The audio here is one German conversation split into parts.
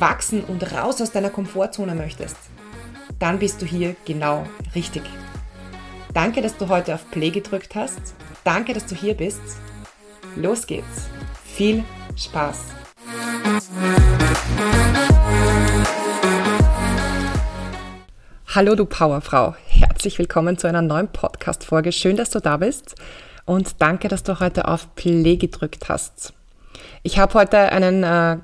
wachsen und raus aus deiner Komfortzone möchtest, dann bist du hier genau richtig. Danke, dass du heute auf Play gedrückt hast. Danke, dass du hier bist. Los geht's. Viel Spaß. Hallo du Powerfrau. Herzlich willkommen zu einer neuen Podcast-Folge. Schön, dass du da bist und danke, dass du heute auf Play gedrückt hast. Ich habe heute einen äh,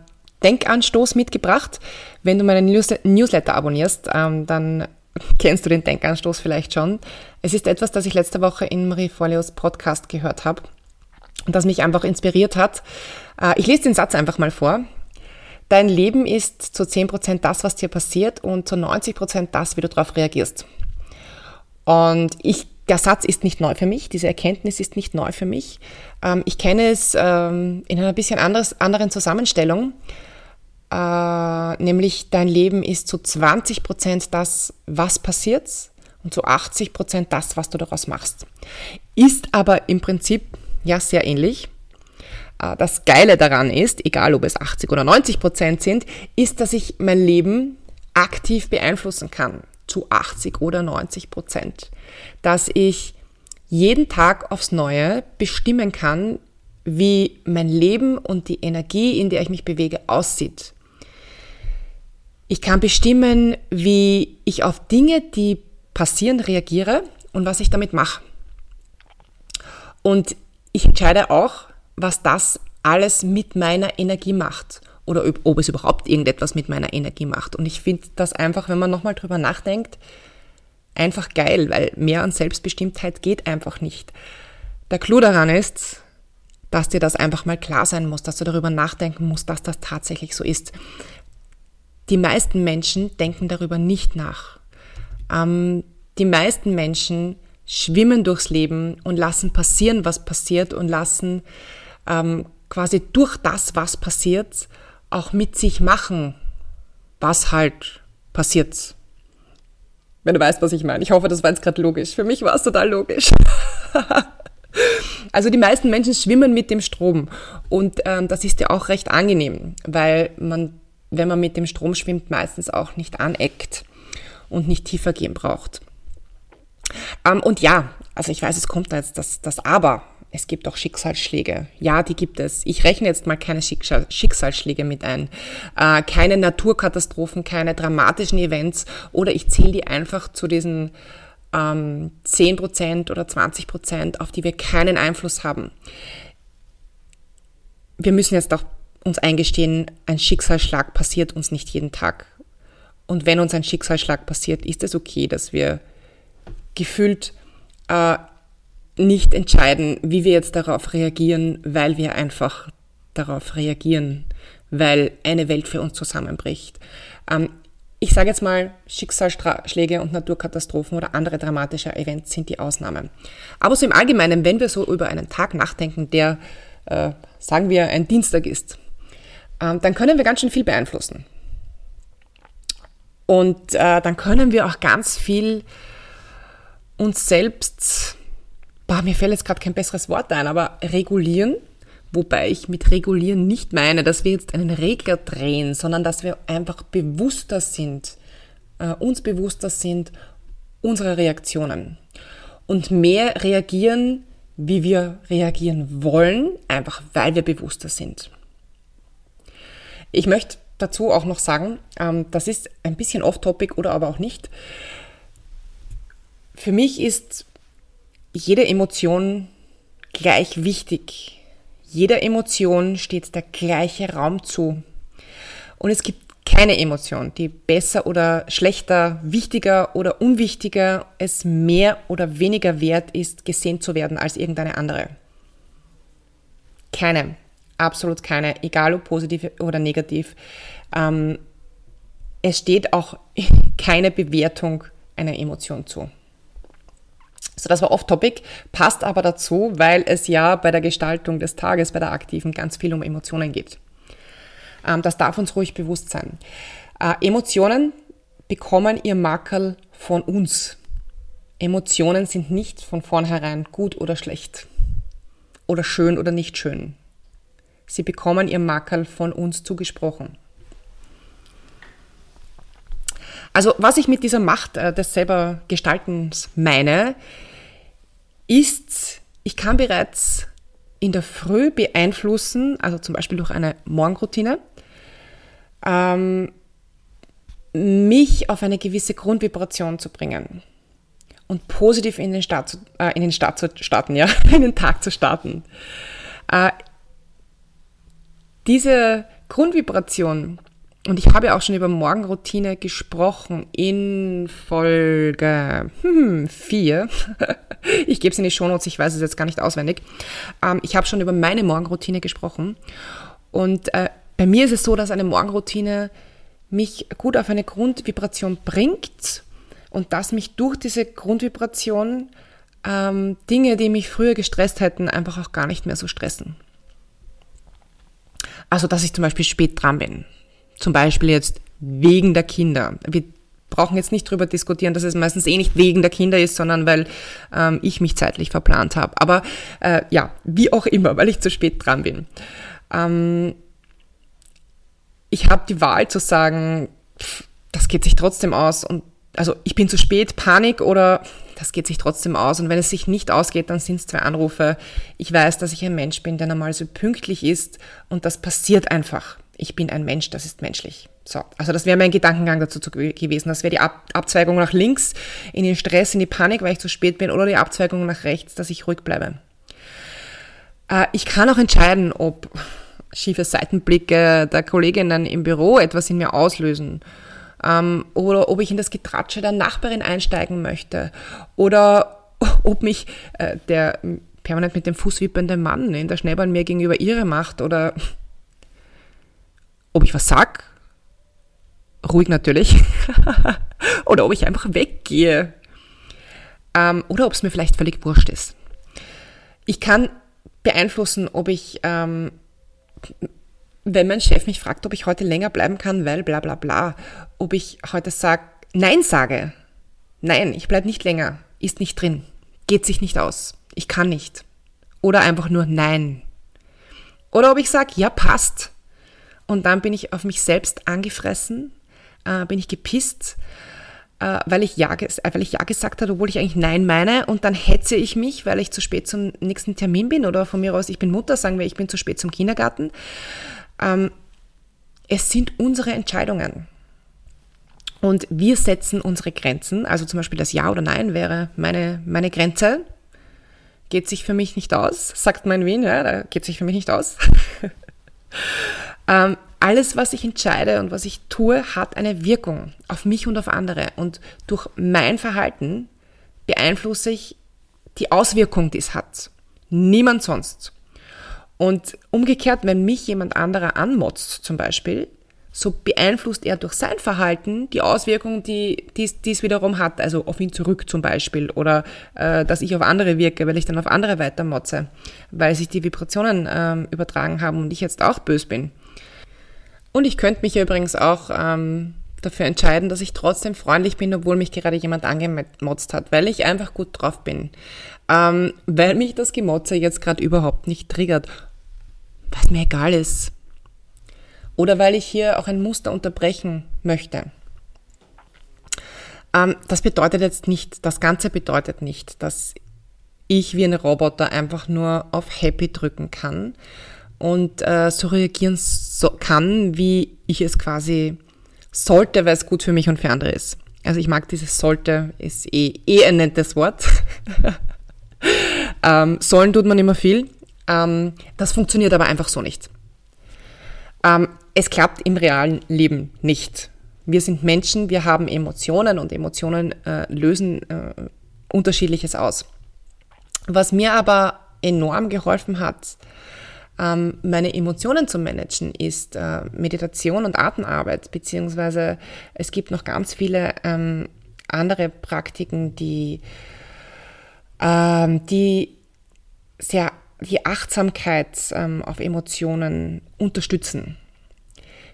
Denkanstoß mitgebracht. Wenn du meinen News Newsletter abonnierst, ähm, dann kennst du den Denkanstoß vielleicht schon. Es ist etwas, das ich letzte Woche in Marie Forleos Podcast gehört habe und das mich einfach inspiriert hat. Äh, ich lese den Satz einfach mal vor. Dein Leben ist zu 10% das, was dir passiert und zu 90% das, wie du darauf reagierst. Und ich, der Satz ist nicht neu für mich, diese Erkenntnis ist nicht neu für mich. Ähm, ich kenne es ähm, in einer bisschen anderes, anderen Zusammenstellung äh, nämlich dein Leben ist zu 20 Prozent das, was passiert und zu 80 Prozent das, was du daraus machst. Ist aber im Prinzip ja sehr ähnlich. Äh, das Geile daran ist, egal ob es 80 oder 90 Prozent sind, ist, dass ich mein Leben aktiv beeinflussen kann zu 80 oder 90 Prozent. Dass ich jeden Tag aufs Neue bestimmen kann, wie mein Leben und die Energie, in der ich mich bewege, aussieht. Ich kann bestimmen, wie ich auf Dinge, die passieren, reagiere und was ich damit mache. Und ich entscheide auch, was das alles mit meiner Energie macht oder ob es überhaupt irgendetwas mit meiner Energie macht. Und ich finde das einfach, wenn man nochmal drüber nachdenkt, einfach geil, weil mehr an Selbstbestimmtheit geht einfach nicht. Der Clou daran ist, dass dir das einfach mal klar sein muss, dass du darüber nachdenken musst, dass das tatsächlich so ist. Die meisten Menschen denken darüber nicht nach. Ähm, die meisten Menschen schwimmen durchs Leben und lassen passieren, was passiert und lassen ähm, quasi durch das, was passiert, auch mit sich machen, was halt passiert. Wenn du weißt, was ich meine. Ich hoffe, das war jetzt gerade logisch. Für mich war es total logisch. also die meisten Menschen schwimmen mit dem Strom und ähm, das ist ja auch recht angenehm, weil man wenn man mit dem Strom schwimmt, meistens auch nicht aneckt und nicht tiefer gehen braucht. Ähm, und ja, also ich weiß, es kommt da jetzt das, das Aber. Es gibt auch Schicksalsschläge. Ja, die gibt es. Ich rechne jetzt mal keine Schicksalsschläge mit ein. Äh, keine Naturkatastrophen, keine dramatischen Events oder ich zähle die einfach zu diesen ähm, 10% oder 20%, auf die wir keinen Einfluss haben. Wir müssen jetzt auch uns eingestehen, ein Schicksalsschlag passiert uns nicht jeden Tag. Und wenn uns ein Schicksalsschlag passiert, ist es okay, dass wir gefühlt äh, nicht entscheiden, wie wir jetzt darauf reagieren, weil wir einfach darauf reagieren, weil eine Welt für uns zusammenbricht. Ähm, ich sage jetzt mal, Schicksalsschläge und Naturkatastrophen oder andere dramatische Events sind die Ausnahmen. Aber so im Allgemeinen, wenn wir so über einen Tag nachdenken, der, äh, sagen wir, ein Dienstag ist, dann können wir ganz schön viel beeinflussen. Und äh, dann können wir auch ganz viel uns selbst, boah, mir fällt jetzt gerade kein besseres Wort ein, aber regulieren. Wobei ich mit regulieren nicht meine, dass wir jetzt einen Regler drehen, sondern dass wir einfach bewusster sind, äh, uns bewusster sind unserer Reaktionen. Und mehr reagieren, wie wir reagieren wollen, einfach weil wir bewusster sind. Ich möchte dazu auch noch sagen, ähm, das ist ein bisschen off-topic oder aber auch nicht. Für mich ist jede Emotion gleich wichtig. Jeder Emotion steht der gleiche Raum zu. Und es gibt keine Emotion, die besser oder schlechter, wichtiger oder unwichtiger es mehr oder weniger wert ist, gesehen zu werden als irgendeine andere. Keine absolut keine, egal ob positiv oder negativ. Ähm, es steht auch keine Bewertung einer Emotion zu. So, das war off-topic, passt aber dazu, weil es ja bei der Gestaltung des Tages, bei der aktiven, ganz viel um Emotionen geht. Ähm, das darf uns ruhig bewusst sein. Äh, Emotionen bekommen ihr Makel von uns. Emotionen sind nicht von vornherein gut oder schlecht oder schön oder nicht schön. Sie bekommen ihr Makel von uns zugesprochen. Also was ich mit dieser Macht äh, des selber Gestaltens meine, ist, ich kann bereits in der Früh beeinflussen, also zum Beispiel durch eine Morgenroutine, ähm, mich auf eine gewisse Grundvibration zu bringen und positiv in den Start zu, äh, in den Start zu starten, ja, in den Tag zu starten. Äh, diese Grundvibration und ich habe ja auch schon über Morgenroutine gesprochen in Folge 4. Hm, ich gebe es in die Shownotes, ich weiß es jetzt gar nicht auswendig. Ähm, ich habe schon über meine Morgenroutine gesprochen. Und äh, bei mir ist es so, dass eine Morgenroutine mich gut auf eine Grundvibration bringt und dass mich durch diese Grundvibration ähm, Dinge, die mich früher gestresst hätten, einfach auch gar nicht mehr so stressen. Also, dass ich zum Beispiel spät dran bin zum Beispiel jetzt wegen der Kinder. Wir brauchen jetzt nicht drüber diskutieren, dass es meistens eh nicht wegen der Kinder ist, sondern weil ähm, ich mich zeitlich verplant habe. Aber äh, ja, wie auch immer, weil ich zu spät dran bin. Ähm, ich habe die Wahl zu sagen, pff, das geht sich trotzdem aus und also ich bin zu spät, Panik oder das geht sich trotzdem aus. Und wenn es sich nicht ausgeht, dann sind es zwei Anrufe. Ich weiß, dass ich ein Mensch bin, der normal so pünktlich ist und das passiert einfach ich bin ein Mensch, das ist menschlich. So, also das wäre mein Gedankengang dazu gewesen. Das wäre die Ab Abzweigung nach links, in den Stress, in die Panik, weil ich zu spät bin, oder die Abzweigung nach rechts, dass ich ruhig bleibe. Äh, ich kann auch entscheiden, ob schiefe Seitenblicke der Kolleginnen im Büro etwas in mir auslösen. Ähm, oder ob ich in das Getratsche der Nachbarin einsteigen möchte. Oder ob mich äh, der permanent mit dem Fuß wippende Mann in der Schnellbahn mir gegenüber irre macht oder ob ich was sag, ruhig natürlich, oder ob ich einfach weggehe, ähm, oder ob es mir vielleicht völlig wurscht ist. Ich kann beeinflussen, ob ich, ähm, wenn mein Chef mich fragt, ob ich heute länger bleiben kann, weil bla bla bla, ob ich heute sage, nein sage, nein, ich bleibe nicht länger, ist nicht drin, geht sich nicht aus, ich kann nicht. Oder einfach nur nein. Oder ob ich sage, ja passt, und dann bin ich auf mich selbst angefressen, äh, bin ich gepisst, äh, weil, ich ja, äh, weil ich Ja gesagt habe, obwohl ich eigentlich Nein meine. Und dann hetze ich mich, weil ich zu spät zum nächsten Termin bin. Oder von mir aus, ich bin Mutter, sagen wir, ich bin zu spät zum Kindergarten. Ähm, es sind unsere Entscheidungen. Und wir setzen unsere Grenzen. Also zum Beispiel das Ja oder Nein wäre meine, meine Grenze. Geht sich für mich nicht aus, sagt man in Wien, ja, da geht sich für mich nicht aus. Ähm, alles, was ich entscheide und was ich tue, hat eine Wirkung auf mich und auf andere. Und durch mein Verhalten beeinflusse ich die Auswirkung, die es hat. Niemand sonst. Und umgekehrt, wenn mich jemand anderer anmotzt zum Beispiel, so beeinflusst er durch sein Verhalten die Auswirkungen, die, die, die es wiederum hat, also auf ihn zurück zum Beispiel, oder äh, dass ich auf andere wirke, weil ich dann auf andere weitermotze, weil sich die Vibrationen ähm, übertragen haben und ich jetzt auch bös bin. Und ich könnte mich übrigens auch ähm, dafür entscheiden, dass ich trotzdem freundlich bin, obwohl mich gerade jemand angemotzt hat, weil ich einfach gut drauf bin. Ähm, weil mich das Gemotze jetzt gerade überhaupt nicht triggert, was mir egal ist. Oder weil ich hier auch ein Muster unterbrechen möchte. Ähm, das bedeutet jetzt nicht, das Ganze bedeutet nicht, dass ich wie ein Roboter einfach nur auf Happy drücken kann und äh, so reagieren so kann, wie ich es quasi sollte, weil es gut für mich und für andere ist. Also ich mag dieses sollte, ist eh, eh ein nettes Wort. ähm, sollen tut man immer viel. Ähm, das funktioniert aber einfach so nicht. Ähm, es klappt im realen Leben nicht. Wir sind Menschen, wir haben Emotionen und Emotionen äh, lösen äh, unterschiedliches aus. Was mir aber enorm geholfen hat, ähm, meine Emotionen zu managen, ist äh, Meditation und Atemarbeit, beziehungsweise es gibt noch ganz viele ähm, andere Praktiken, die, ähm, die sehr die Achtsamkeit ähm, auf Emotionen unterstützen.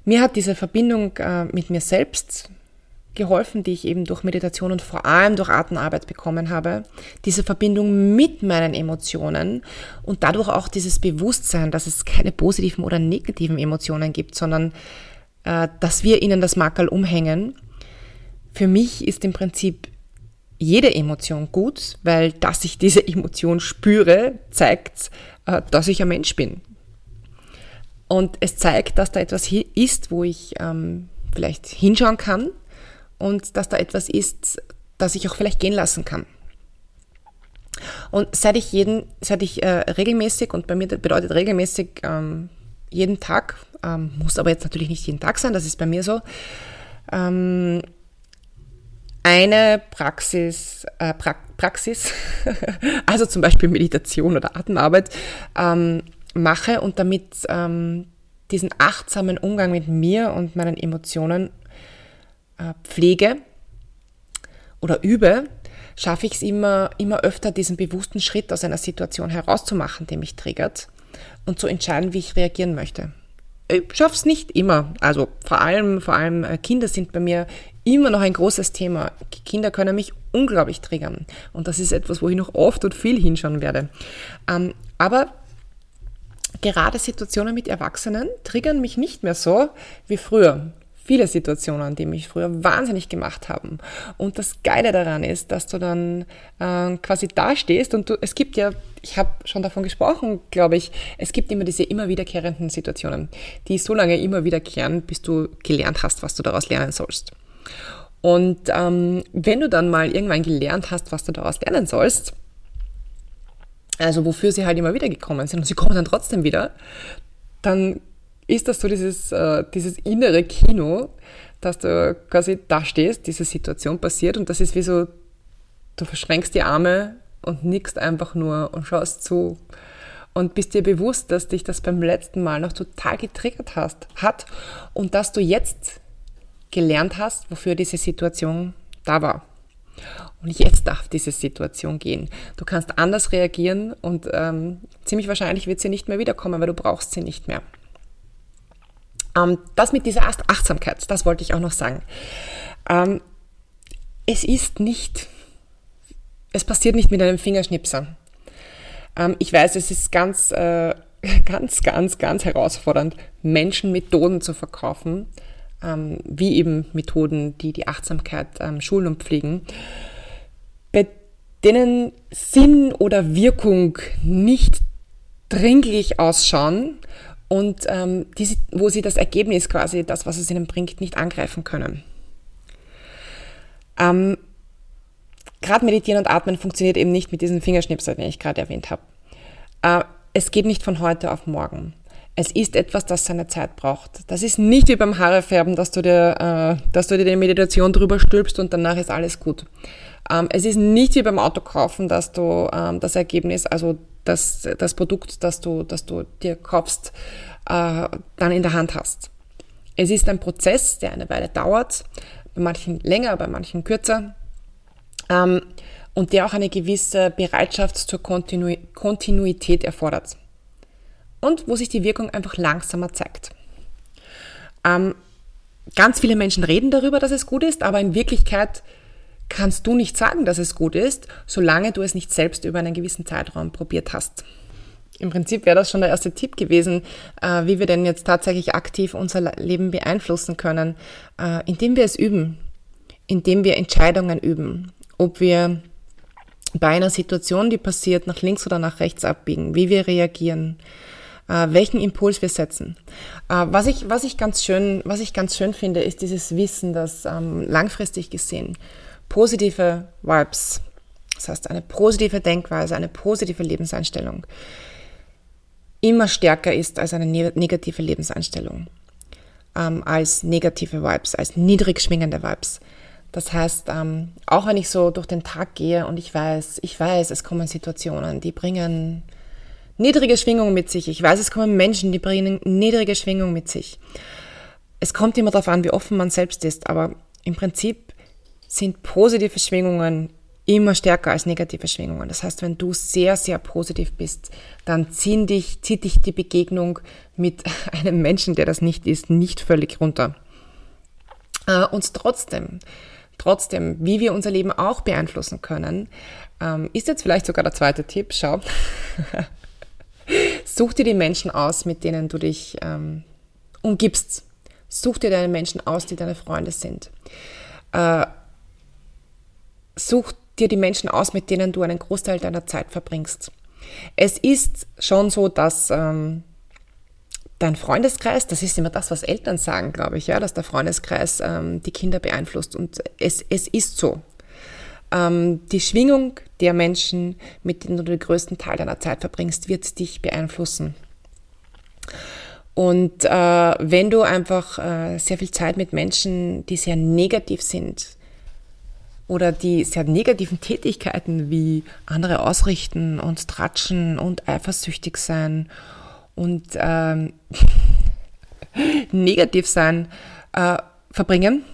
Mir hat diese Verbindung äh, mit mir selbst geholfen, die ich eben durch Meditation und vor allem durch Atemarbeit bekommen habe. Diese Verbindung mit meinen Emotionen und dadurch auch dieses Bewusstsein, dass es keine positiven oder negativen Emotionen gibt, sondern äh, dass wir ihnen das Makel umhängen. Für mich ist im Prinzip jede Emotion gut, weil dass ich diese Emotion spüre, zeigt, äh, dass ich ein Mensch bin. Und es zeigt, dass da etwas ist, wo ich ähm, vielleicht hinschauen kann und dass da etwas ist, das ich auch vielleicht gehen lassen kann. Und seit ich jeden, seit ich äh, regelmäßig, und bei mir bedeutet regelmäßig ähm, jeden Tag, ähm, muss aber jetzt natürlich nicht jeden Tag sein, das ist bei mir so, ähm, eine Praxis, äh, pra Praxis, also zum Beispiel Meditation oder Atemarbeit, ähm, mache und damit ähm, diesen achtsamen Umgang mit mir und meinen Emotionen äh, pflege oder übe, schaffe ich es immer, immer öfter, diesen bewussten Schritt aus einer Situation herauszumachen, die mich triggert und zu entscheiden, wie ich reagieren möchte. Ich schaffe es nicht immer. Also vor allem, vor allem äh, Kinder sind bei mir immer noch ein großes Thema. Kinder können mich unglaublich triggern. Und das ist etwas, wo ich noch oft und viel hinschauen werde. Ähm, aber gerade Situationen mit Erwachsenen triggern mich nicht mehr so wie früher viele Situationen, die mich früher wahnsinnig gemacht haben. Und das Geile daran ist, dass du dann äh, quasi dastehst und du, es gibt ja, ich habe schon davon gesprochen, glaube ich, es gibt immer diese immer wiederkehrenden Situationen, die so lange immer wiederkehren, bis du gelernt hast, was du daraus lernen sollst. Und ähm, wenn du dann mal irgendwann gelernt hast, was du daraus lernen sollst, also wofür sie halt immer wieder gekommen sind und sie kommen dann trotzdem wieder, dann ist das so dieses, äh, dieses innere Kino, dass du quasi da stehst, diese Situation passiert und das ist wie so, du verschränkst die Arme und nickst einfach nur und schaust zu und bist dir bewusst, dass dich das beim letzten Mal noch total getriggert hast, hat und dass du jetzt gelernt hast, wofür diese Situation da war. Und jetzt darf diese Situation gehen. Du kannst anders reagieren und ähm, ziemlich wahrscheinlich wird sie nicht mehr wiederkommen, weil du brauchst sie nicht mehr. Ähm, das mit dieser Achtsamkeit, das wollte ich auch noch sagen. Ähm, es ist nicht, es passiert nicht mit einem Fingerschnipser. Ähm, ich weiß, es ist ganz, äh, ganz, ganz, ganz herausfordernd, Menschen Methoden zu verkaufen, wie eben Methoden, die die Achtsamkeit ähm, schulen und pflegen, bei denen Sinn oder Wirkung nicht dringlich ausschauen und ähm, die, wo sie das Ergebnis quasi, das, was es ihnen bringt, nicht angreifen können. Ähm, gerade Meditieren und Atmen funktioniert eben nicht mit diesen Fingerschnipsel, den ich gerade erwähnt habe. Äh, es geht nicht von heute auf morgen. Es ist etwas, das seine Zeit braucht. Das ist nicht wie beim Haarefärben, dass du dir, äh, dass du dir die Meditation drüber stülpst und danach ist alles gut. Ähm, es ist nicht wie beim Autokaufen, dass du ähm, das Ergebnis, also das, das Produkt, das du, das du dir kaufst, äh, dann in der Hand hast. Es ist ein Prozess, der eine Weile dauert, bei manchen länger, bei manchen kürzer, ähm, und der auch eine gewisse Bereitschaft zur Kontinu Kontinuität erfordert. Und wo sich die Wirkung einfach langsamer zeigt. Ähm, ganz viele Menschen reden darüber, dass es gut ist, aber in Wirklichkeit kannst du nicht sagen, dass es gut ist, solange du es nicht selbst über einen gewissen Zeitraum probiert hast. Im Prinzip wäre das schon der erste Tipp gewesen, äh, wie wir denn jetzt tatsächlich aktiv unser Leben beeinflussen können, äh, indem wir es üben, indem wir Entscheidungen üben, ob wir bei einer Situation, die passiert, nach links oder nach rechts abbiegen, wie wir reagieren, äh, welchen Impuls wir setzen. was ich, was ich ganz schön, was ich ganz schön finde, ist dieses Wissen, dass ähm, langfristig gesehen positive Vibes, das heißt eine positive Denkweise, eine positive Lebenseinstellung, immer stärker ist als eine ne-, negative Lebenseinstellung, ähm, als negative Vibes, als niedrig schwingende Vibes. Das heißt, ähm, auch wenn ich so durch den Tag gehe und ich weiß, ich weiß, es kommen Situationen, die bringen niedrige Schwingung mit sich. Ich weiß, es kommen Menschen, die bringen niedrige Schwingung mit sich. Es kommt immer darauf an, wie offen man selbst ist, aber im Prinzip sind positive Schwingungen immer stärker als negative Schwingungen. Das heißt, wenn du sehr, sehr positiv bist, dann ziehen dich, zieht dich die Begegnung mit einem Menschen, der das nicht ist, nicht völlig runter. Äh, und trotzdem, trotzdem, wie wir unser Leben auch beeinflussen können, ähm, ist jetzt vielleicht sogar der zweite Tipp. Schau, such dir die Menschen aus, mit denen du dich ähm, umgibst. Such dir deine Menschen aus, die deine Freunde sind. Äh, such dir die Menschen aus, mit denen du einen Großteil deiner Zeit verbringst. Es ist schon so, dass ähm, dein Freundeskreis, das ist immer das, was Eltern sagen, glaube ich, ja, dass der Freundeskreis ähm, die Kinder beeinflusst. Und es, es ist so. Ähm, die Schwingung der Menschen, mit denen du den größten Teil deiner Zeit verbringst, wird dich beeinflussen. Und äh, wenn du einfach äh, sehr viel Zeit mit Menschen, die sehr negativ sind, oder die sehr negativen Tätigkeiten wie andere ausrichten und tratschen und eifersüchtig sein und ähm, negativ sein äh, verbringen,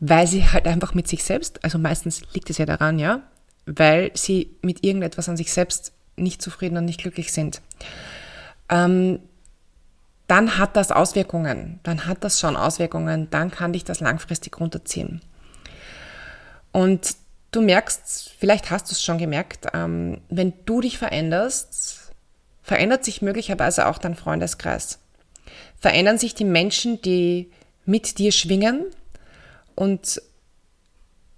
weil sie halt einfach mit sich selbst, also meistens liegt es ja daran, ja, weil sie mit irgendetwas an sich selbst nicht zufrieden und nicht glücklich sind. Ähm, dann hat das Auswirkungen, dann hat das schon Auswirkungen, dann kann dich das langfristig runterziehen. Und du merkst, vielleicht hast du es schon gemerkt, ähm, wenn du dich veränderst, verändert sich möglicherweise auch dein Freundeskreis. Verändern sich die Menschen, die mit dir schwingen. Und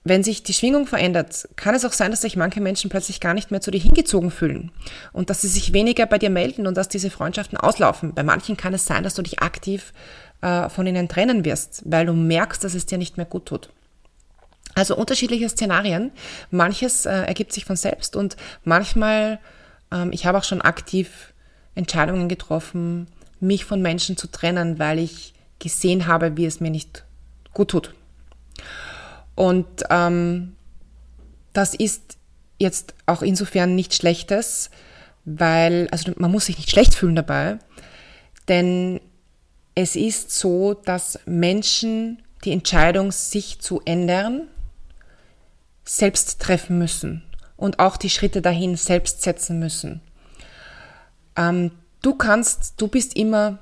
wenn sich die Schwingung verändert, kann es auch sein, dass sich manche Menschen plötzlich gar nicht mehr zu dir hingezogen fühlen und dass sie sich weniger bei dir melden und dass diese Freundschaften auslaufen. Bei manchen kann es sein, dass du dich aktiv äh, von ihnen trennen wirst, weil du merkst, dass es dir nicht mehr gut tut. Also unterschiedliche Szenarien. Manches äh, ergibt sich von selbst und manchmal, ähm, ich habe auch schon aktiv Entscheidungen getroffen, mich von Menschen zu trennen, weil ich gesehen habe, wie es mir nicht gut tut. Und ähm, das ist jetzt auch insofern nichts Schlechtes, weil, also man muss sich nicht schlecht fühlen dabei, denn es ist so, dass Menschen die Entscheidung, sich zu ändern, selbst treffen müssen und auch die Schritte dahin selbst setzen müssen. Ähm, du kannst, du bist immer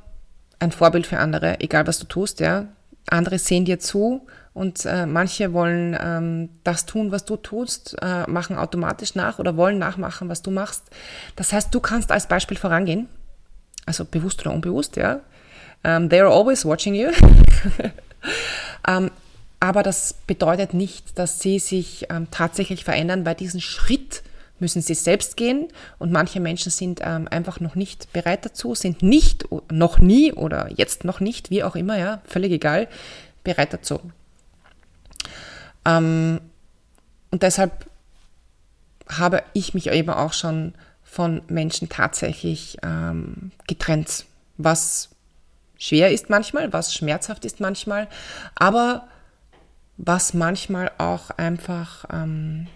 ein Vorbild für andere, egal was du tust, ja. Andere sehen dir zu und äh, manche wollen ähm, das tun, was du tust, äh, machen automatisch nach oder wollen nachmachen, was du machst. Das heißt, du kannst als Beispiel vorangehen, also bewusst oder unbewusst, ja. Um, ähm, they are always watching you. um, ähm, aber das bedeutet nicht, dass sie sich ähm, tatsächlich verändern, weil diesen Schritt müssen sie selbst gehen und manche Menschen sind ähm, einfach noch nicht bereit dazu, sind nicht, noch nie oder jetzt noch nicht, wie auch immer, ja, völlig egal, bereit dazu. Ähm, und deshalb habe ich mich eben auch schon von Menschen tatsächlich ähm, getrennt, was schwer ist manchmal, was schmerzhaft ist manchmal, aber was manchmal auch einfach ähm,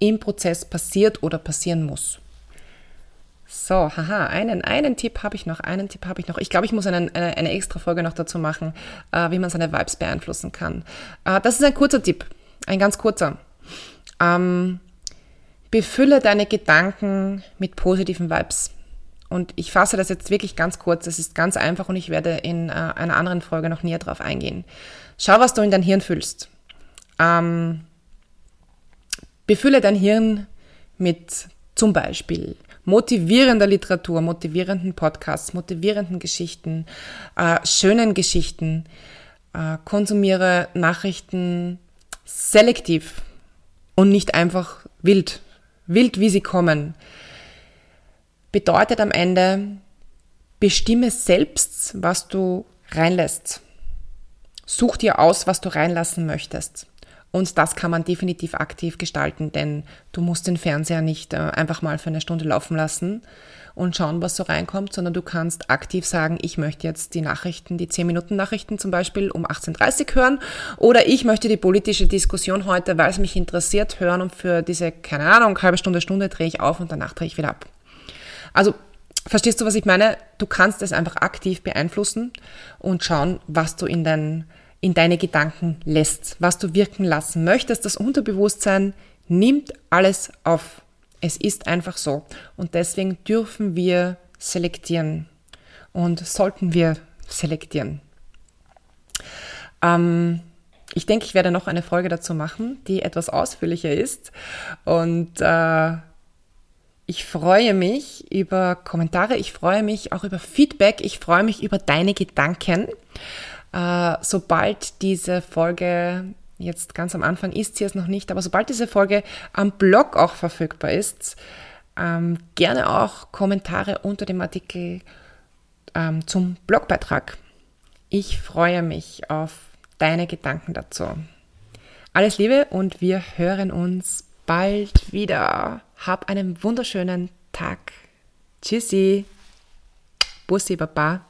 im Prozess passiert oder passieren muss. So, haha, einen, einen Tipp habe ich noch, einen Tipp habe ich noch. Ich glaube, ich muss einen, eine, eine, extra Folge noch dazu machen, äh, wie man seine Vibes beeinflussen kann. Äh, das ist ein kurzer Tipp, ein ganz kurzer. Ähm, befülle deine Gedanken mit positiven Vibes. Und ich fasse das jetzt wirklich ganz kurz. Es ist ganz einfach und ich werde in äh, einer anderen Folge noch näher drauf eingehen. Schau, was du in dein Hirn fühlst. Ähm, befülle dein Hirn mit zum Beispiel motivierender Literatur, motivierenden Podcasts, motivierenden Geschichten, äh, schönen Geschichten. Äh, konsumiere Nachrichten selektiv und nicht einfach wild. Wild, wie sie kommen. Bedeutet am Ende, bestimme selbst, was du reinlässt. Such dir aus, was du reinlassen möchtest. Und das kann man definitiv aktiv gestalten, denn du musst den Fernseher nicht äh, einfach mal für eine Stunde laufen lassen und schauen, was so reinkommt, sondern du kannst aktiv sagen, ich möchte jetzt die Nachrichten, die 10-Minuten-Nachrichten zum Beispiel um 18.30 Uhr hören oder ich möchte die politische Diskussion heute, weil es mich interessiert, hören und für diese, keine Ahnung, halbe Stunde, Stunde drehe ich auf und danach drehe ich wieder ab. Also verstehst du, was ich meine? Du kannst es einfach aktiv beeinflussen und schauen, was du in, dein, in deine Gedanken lässt, was du wirken lassen möchtest. Das Unterbewusstsein nimmt alles auf. Es ist einfach so. Und deswegen dürfen wir selektieren und sollten wir selektieren. Ähm, ich denke, ich werde noch eine Folge dazu machen, die etwas ausführlicher ist. Und äh, ich freue mich über Kommentare, ich freue mich auch über Feedback, ich freue mich über deine Gedanken. Äh, sobald diese Folge jetzt ganz am Anfang ist sie es noch nicht, aber sobald diese Folge am Blog auch verfügbar ist, ähm, gerne auch Kommentare unter dem Artikel ähm, zum Blogbeitrag. Ich freue mich auf deine Gedanken dazu. Alles Liebe und wir hören uns bald wieder. Hab einen wunderschönen Tag. Tschüssi. Bussi, Baba.